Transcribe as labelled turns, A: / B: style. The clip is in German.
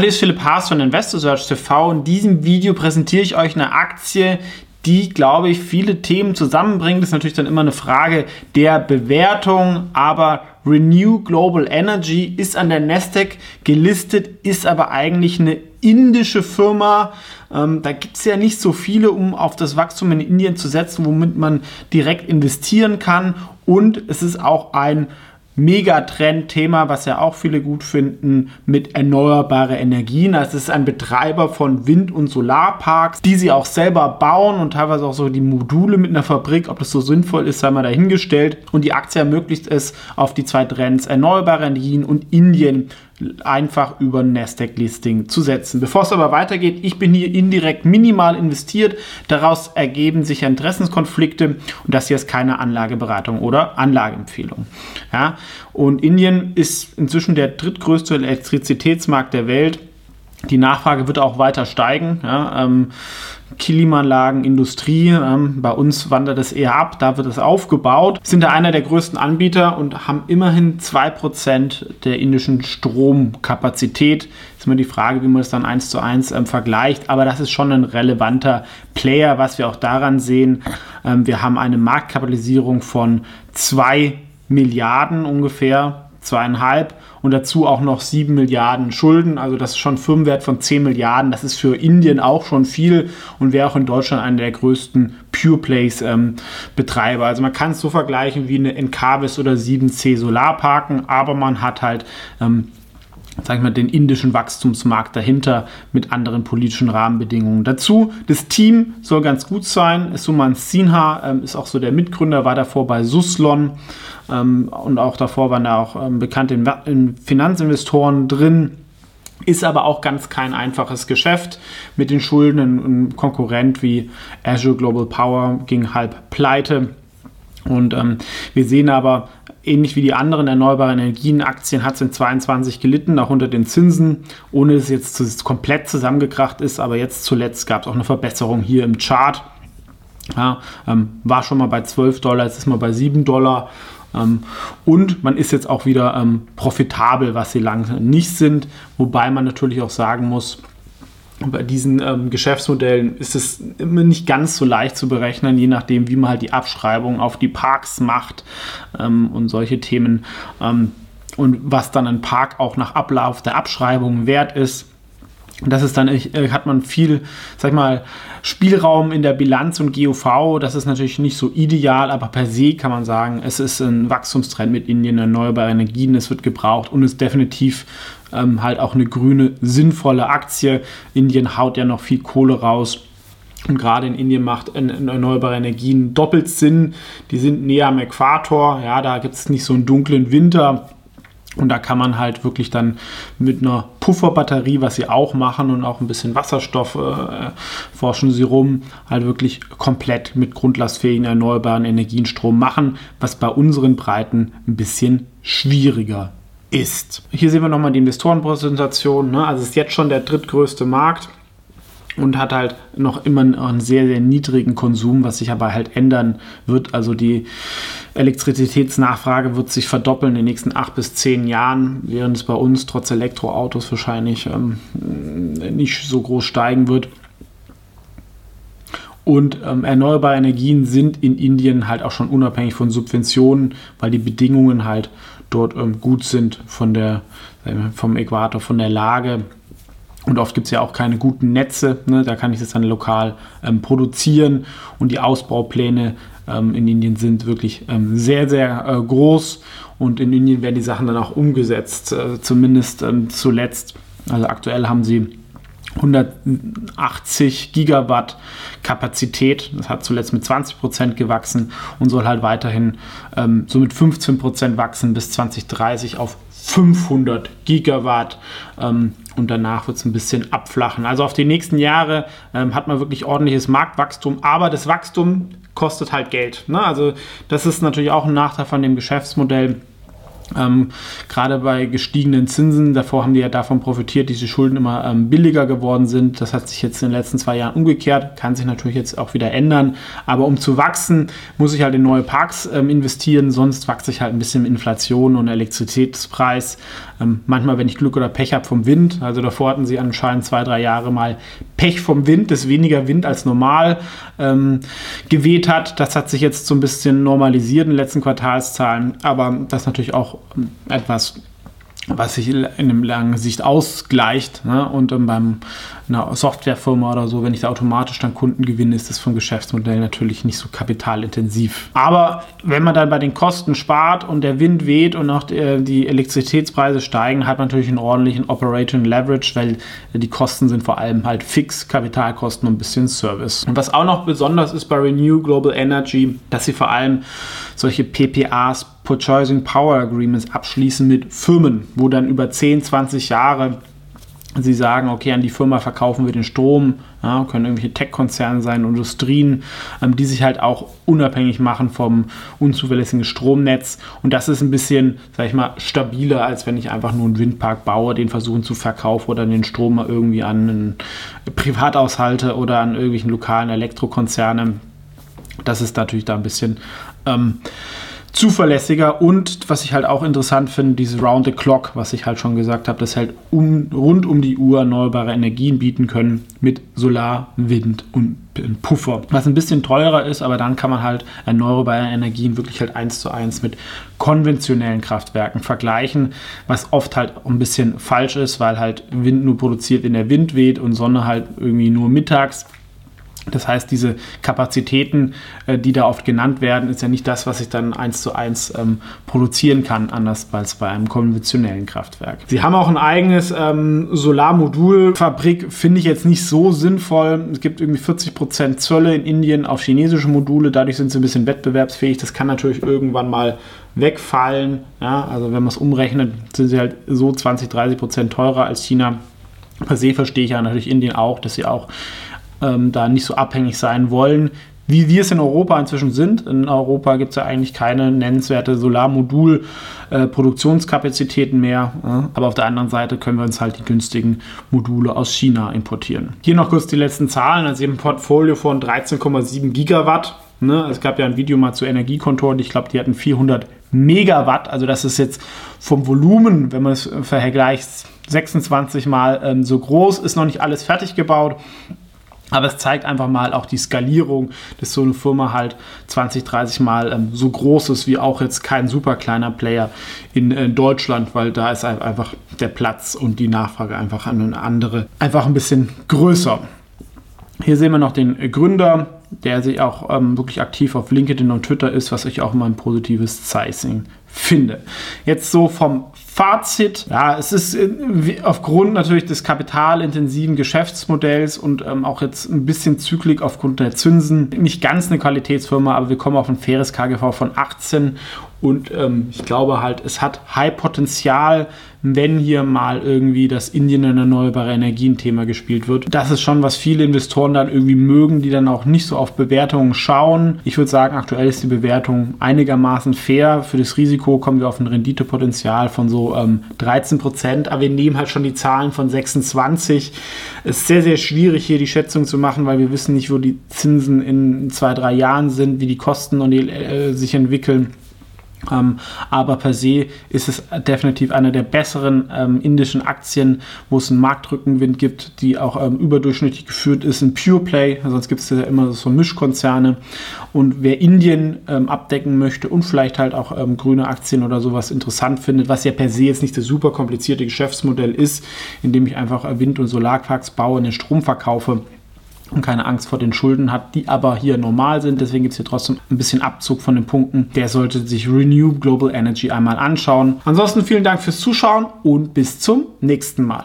A: Hallo, ich bin Philipp Haas von Investor Search TV. In diesem Video präsentiere ich euch eine Aktie, die, glaube ich, viele Themen zusammenbringt. Das ist natürlich dann immer eine Frage der Bewertung, aber Renew Global Energy ist an der Nasdaq gelistet, ist aber eigentlich eine indische Firma. Ähm, da gibt es ja nicht so viele, um auf das Wachstum in Indien zu setzen, womit man direkt investieren kann. Und es ist auch ein Megatrend-Thema, was ja auch viele gut finden, mit erneuerbare Energien. Also es ist ein Betreiber von Wind- und Solarparks, die sie auch selber bauen und teilweise auch so die Module mit einer Fabrik. Ob das so sinnvoll ist, sei mal dahingestellt. Und die Aktie ermöglicht es, auf die zwei Trends erneuerbare Energien und Indien einfach über Nasdaq-Listing zu setzen. Bevor es aber weitergeht, ich bin hier indirekt minimal investiert. Daraus ergeben sich Interessenskonflikte und das hier ist keine Anlageberatung oder Anlageempfehlung. Ja? Und Indien ist inzwischen der drittgrößte Elektrizitätsmarkt der Welt. Die Nachfrage wird auch weiter steigen. Ja? Ähm, Klimaanlagen, Industrie. Ähm, bei uns wandert es eher ab, da wird es aufgebaut. Sind da einer der größten Anbieter und haben immerhin 2% der indischen Stromkapazität. Ist immer die Frage, wie man das dann eins zu eins ähm, vergleicht, aber das ist schon ein relevanter Player, was wir auch daran sehen. Ähm, wir haben eine Marktkapitalisierung von 2 Milliarden ungefähr zweieinhalb und dazu auch noch sieben Milliarden Schulden. Also das ist schon Firmenwert von 10 Milliarden. Das ist für Indien auch schon viel und wäre auch in Deutschland einer der größten Pure Plays ähm, Betreiber. Also man kann es so vergleichen wie eine Encarvis oder 7C Solarparken, aber man hat halt ähm, sag ich mal, den indischen Wachstumsmarkt dahinter mit anderen politischen Rahmenbedingungen. Dazu, das Team soll ganz gut sein. Suman Sinha ähm, ist auch so der Mitgründer, war davor bei Suslon ähm, und auch davor waren da auch ähm, bekannte in Finanzinvestoren drin. Ist aber auch ganz kein einfaches Geschäft mit den Schulden. Ein Konkurrent wie Azure Global Power ging halb pleite. Und ähm, wir sehen aber, ähnlich wie die anderen erneuerbaren Energienaktien hat es in 22 gelitten, auch unter den Zinsen, ohne dass es jetzt komplett zusammengekracht ist. Aber jetzt zuletzt gab es auch eine Verbesserung hier im Chart. Ja, ähm, war schon mal bei 12 Dollar, jetzt ist mal bei 7 Dollar. Ähm, und man ist jetzt auch wieder ähm, profitabel, was sie lange nicht sind. Wobei man natürlich auch sagen muss, bei diesen ähm, Geschäftsmodellen ist es immer nicht ganz so leicht zu berechnen, je nachdem, wie man halt die Abschreibung auf die Parks macht ähm, und solche Themen. Ähm, und was dann ein Park auch nach Ablauf der Abschreibung wert ist. Das ist dann, äh, hat man viel, sag mal, Spielraum in der Bilanz und GOV. Das ist natürlich nicht so ideal, aber per se kann man sagen, es ist ein Wachstumstrend mit Indien, erneuerbare Energien, es wird gebraucht und ist definitiv ähm, halt auch eine grüne, sinnvolle Aktie. Indien haut ja noch viel Kohle raus. Und gerade in Indien macht erneuerbare Energien doppelt Sinn. Die sind näher am Äquator. Ja, da gibt es nicht so einen dunklen Winter und da kann man halt wirklich dann mit einer Pufferbatterie, was sie auch machen und auch ein bisschen Wasserstoff äh, forschen sie rum, halt wirklich komplett mit grundlastfähigen erneuerbaren Energien Strom machen, was bei unseren Breiten ein bisschen schwieriger ist. Hier sehen wir nochmal die Investorenpräsentation. Ne? Also ist jetzt schon der drittgrößte Markt und hat halt noch immer einen sehr, sehr niedrigen Konsum, was sich aber halt ändern wird. Also die Elektrizitätsnachfrage wird sich verdoppeln in den nächsten acht bis zehn Jahren, während es bei uns trotz Elektroautos wahrscheinlich ähm, nicht so groß steigen wird. Und ähm, erneuerbare Energien sind in Indien halt auch schon unabhängig von Subventionen, weil die Bedingungen halt dort ähm, gut sind von der, vom Äquator, von der Lage und oft gibt es ja auch keine guten Netze, ne? da kann ich das dann lokal ähm, produzieren. Und die Ausbaupläne ähm, in Indien sind wirklich ähm, sehr, sehr äh, groß. Und in Indien werden die Sachen dann auch umgesetzt, äh, zumindest ähm, zuletzt. Also aktuell haben sie 180 Gigawatt Kapazität. Das hat zuletzt mit 20 Prozent gewachsen und soll halt weiterhin ähm, so mit 15 Prozent wachsen bis 2030 auf 500 Gigawatt ähm, und danach wird es ein bisschen abflachen. Also auf die nächsten Jahre ähm, hat man wirklich ordentliches Marktwachstum, aber das Wachstum kostet halt Geld. Ne? Also das ist natürlich auch ein Nachteil von dem Geschäftsmodell. Ähm, gerade bei gestiegenen Zinsen, davor haben die ja davon profitiert, dass die Schulden immer ähm, billiger geworden sind. Das hat sich jetzt in den letzten zwei Jahren umgekehrt, kann sich natürlich jetzt auch wieder ändern. Aber um zu wachsen, muss ich halt in neue Parks ähm, investieren, sonst wachse ich halt ein bisschen Inflation und Elektrizitätspreis. Ähm, manchmal, wenn ich Glück oder Pech habe vom Wind, also davor hatten sie anscheinend zwei, drei Jahre mal Pech vom Wind, dass weniger Wind als normal ähm, geweht hat. Das hat sich jetzt so ein bisschen normalisiert in den letzten Quartalszahlen, aber das natürlich auch etwas was sich in einem langen Sicht ausgleicht. Ne? Und ähm, beim einer Softwarefirma oder so, wenn ich da automatisch dann Kunden gewinne, ist das vom Geschäftsmodell natürlich nicht so kapitalintensiv. Aber wenn man dann bei den Kosten spart und der Wind weht und auch die, die Elektrizitätspreise steigen, hat man natürlich einen ordentlichen Operating Leverage, weil die Kosten sind vor allem halt fix, Kapitalkosten und ein bisschen Service. Und was auch noch besonders ist bei Renew Global Energy, dass sie vor allem solche PPAs, Purchasing Power Agreements, abschließen mit Firmen, wo dann über 10, 20 Jahre Sie sagen, okay, an die Firma verkaufen wir den Strom, ja, können irgendwelche Tech-Konzerne sein, Industrien, ähm, die sich halt auch unabhängig machen vom unzuverlässigen Stromnetz. Und das ist ein bisschen, sag ich mal, stabiler, als wenn ich einfach nur einen Windpark baue, den versuchen zu verkaufen oder den Strom mal irgendwie an einen Privathaushalte oder an irgendwelchen lokalen Elektrokonzerne. Das ist natürlich da ein bisschen ähm, zuverlässiger und was ich halt auch interessant finde, dieses Round the Clock, was ich halt schon gesagt habe, dass halt um, rund um die Uhr erneuerbare Energien bieten können mit Solar, Wind und Puffer. Was ein bisschen teurer ist, aber dann kann man halt erneuerbare Energien wirklich halt eins zu eins mit konventionellen Kraftwerken vergleichen, was oft halt ein bisschen falsch ist, weil halt Wind nur produziert, wenn der Wind weht und Sonne halt irgendwie nur mittags. Das heißt, diese Kapazitäten, äh, die da oft genannt werden, ist ja nicht das, was ich dann eins zu eins ähm, produzieren kann, anders als bei einem konventionellen Kraftwerk. Sie haben auch ein eigenes ähm, Solarmodulfabrik, finde ich jetzt nicht so sinnvoll. Es gibt irgendwie 40 Prozent Zölle in Indien auf chinesische Module, dadurch sind sie ein bisschen wettbewerbsfähig. Das kann natürlich irgendwann mal wegfallen. Ja, also wenn man es umrechnet, sind sie halt so 20, 30 Prozent teurer als China. Per se verstehe ich ja natürlich Indien auch, dass sie auch ähm, da nicht so abhängig sein wollen, wie wir es in Europa inzwischen sind. In Europa gibt es ja eigentlich keine nennenswerte Solarmodul-Produktionskapazitäten äh, mehr. Äh, aber auf der anderen Seite können wir uns halt die günstigen Module aus China importieren. Hier noch kurz die letzten Zahlen. Also ein Portfolio von 13,7 Gigawatt. Ne? Es gab ja ein Video mal zu Energiekontoren. Ich glaube, die hatten 400 Megawatt. Also das ist jetzt vom Volumen, wenn man es vergleicht, 26 mal ähm, so groß. Ist noch nicht alles fertig gebaut. Aber es zeigt einfach mal auch die Skalierung, dass so eine Firma halt 20, 30 Mal ähm, so groß ist wie auch jetzt kein super kleiner Player in, in, Deutschland, weil da ist einfach der Platz und die Nachfrage einfach an eine andere, einfach ein bisschen größer. Hier sehen wir noch den Gründer, der sich auch ähm, wirklich aktiv auf LinkedIn und Twitter ist, was ich auch immer ein positives Zeichen finde. Jetzt so vom Fazit, ja, es ist äh, aufgrund natürlich des kapitalintensiven Geschäftsmodells und ähm, auch jetzt ein bisschen Zyklik aufgrund der Zinsen nicht ganz eine Qualitätsfirma, aber wir kommen auf ein faires KGV von 18 und ähm, ich glaube halt, es hat High Potenzial, wenn hier mal irgendwie das Indien in erneuerbare Energien-Thema gespielt wird. Das ist schon, was viele Investoren dann irgendwie mögen, die dann auch nicht so auf Bewertungen schauen. Ich würde sagen, aktuell ist die Bewertung einigermaßen fair. Für das Risiko kommen wir auf ein Renditepotenzial von so ähm, 13 Prozent, aber wir nehmen halt schon die Zahlen von 26. Es ist sehr, sehr schwierig hier die Schätzung zu machen, weil wir wissen nicht, wo die Zinsen in zwei, drei Jahren sind, wie die Kosten und die, äh, sich entwickeln. Ähm, aber per se ist es definitiv eine der besseren ähm, indischen Aktien, wo es einen Marktrückenwind gibt, die auch ähm, überdurchschnittlich geführt ist in Pure Play. Sonst gibt es ja immer so Mischkonzerne. Und wer Indien ähm, abdecken möchte und vielleicht halt auch ähm, grüne Aktien oder sowas interessant findet, was ja per se jetzt nicht das super komplizierte Geschäftsmodell ist, indem ich einfach Wind- und Solarparks baue und den Strom verkaufe, und keine Angst vor den Schulden hat, die aber hier normal sind. Deswegen gibt es hier trotzdem ein bisschen Abzug von den Punkten. Der sollte sich Renew Global Energy einmal anschauen. Ansonsten vielen Dank fürs Zuschauen und bis zum nächsten Mal.